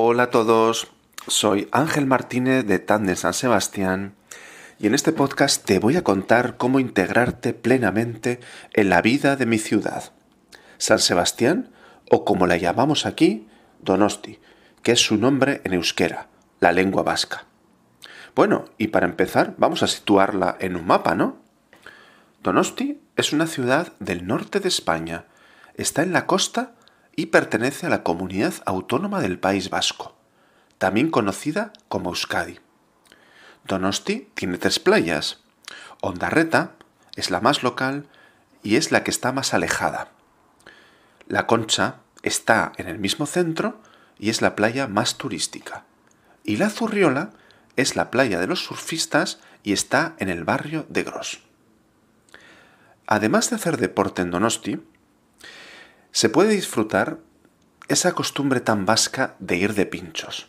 Hola a todos, soy Ángel Martínez de Tandem San Sebastián y en este podcast te voy a contar cómo integrarte plenamente en la vida de mi ciudad, San Sebastián o como la llamamos aquí, Donosti, que es su nombre en euskera, la lengua vasca. Bueno, y para empezar vamos a situarla en un mapa, ¿no? Donosti es una ciudad del norte de España, está en la costa y pertenece a la comunidad autónoma del País Vasco, también conocida como Euskadi. Donosti tiene tres playas. Ondarreta es la más local y es la que está más alejada. La Concha está en el mismo centro y es la playa más turística. Y la Zurriola es la playa de los surfistas y está en el barrio de Gros. Además de hacer deporte en Donosti, se puede disfrutar esa costumbre tan vasca de ir de pinchos,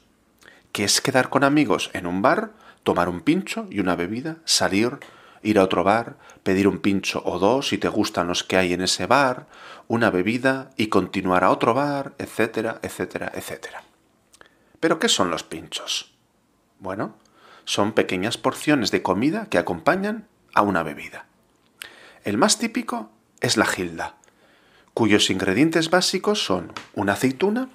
que es quedar con amigos en un bar, tomar un pincho y una bebida, salir, ir a otro bar, pedir un pincho o dos si te gustan los que hay en ese bar, una bebida y continuar a otro bar, etcétera, etcétera, etcétera. Pero ¿qué son los pinchos? Bueno, son pequeñas porciones de comida que acompañan a una bebida. El más típico es la gilda, cuyos ingredientes básicos son una aceituna,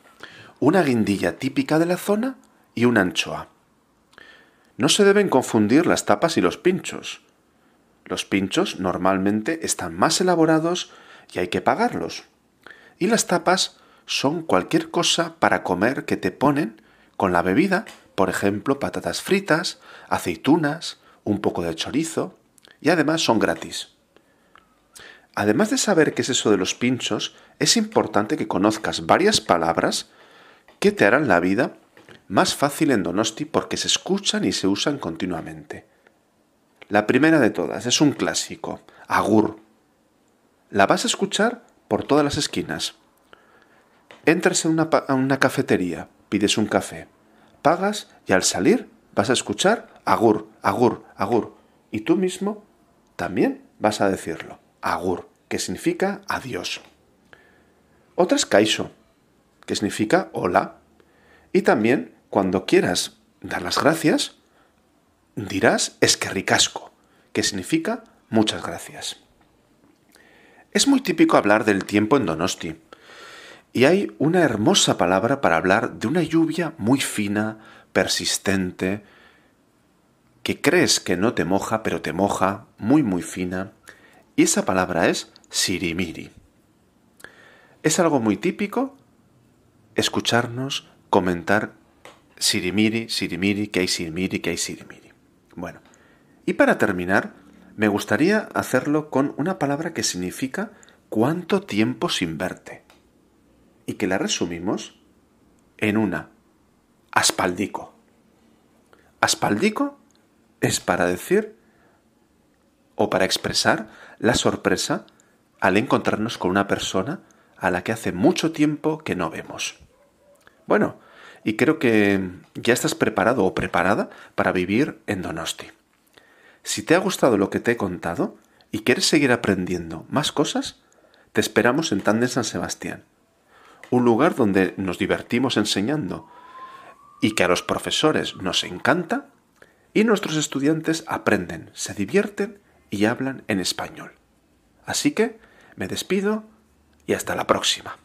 una guindilla típica de la zona y una anchoa. No se deben confundir las tapas y los pinchos. Los pinchos normalmente están más elaborados y hay que pagarlos. Y las tapas son cualquier cosa para comer que te ponen con la bebida, por ejemplo, patatas fritas, aceitunas, un poco de chorizo, y además son gratis. Además de saber qué es eso de los pinchos, es importante que conozcas varias palabras que te harán la vida más fácil en Donosti porque se escuchan y se usan continuamente. La primera de todas es un clásico, agur. La vas a escuchar por todas las esquinas. Entras en una, una cafetería, pides un café, pagas y al salir vas a escuchar agur, agur, agur. Y tú mismo también vas a decirlo agur, que significa adiós. Otra es que significa hola. Y también, cuando quieras dar las gracias, dirás esquerricasco, que significa muchas gracias. Es muy típico hablar del tiempo en Donosti, y hay una hermosa palabra para hablar de una lluvia muy fina, persistente, que crees que no te moja, pero te moja, muy muy fina, y esa palabra es sirimiri. Es algo muy típico escucharnos comentar sirimiri, sirimiri, que hay sirimiri, que hay sirimiri. Bueno, y para terminar, me gustaría hacerlo con una palabra que significa cuánto tiempo sin verte. Y que la resumimos en una aspaldico. Aspaldico es para decir o para expresar la sorpresa al encontrarnos con una persona a la que hace mucho tiempo que no vemos. Bueno, y creo que ya estás preparado o preparada para vivir en Donosti. Si te ha gustado lo que te he contado y quieres seguir aprendiendo más cosas, te esperamos en Tandem San Sebastián, un lugar donde nos divertimos enseñando y que a los profesores nos encanta y nuestros estudiantes aprenden, se divierten y hablan en español. Así que me despido y hasta la próxima.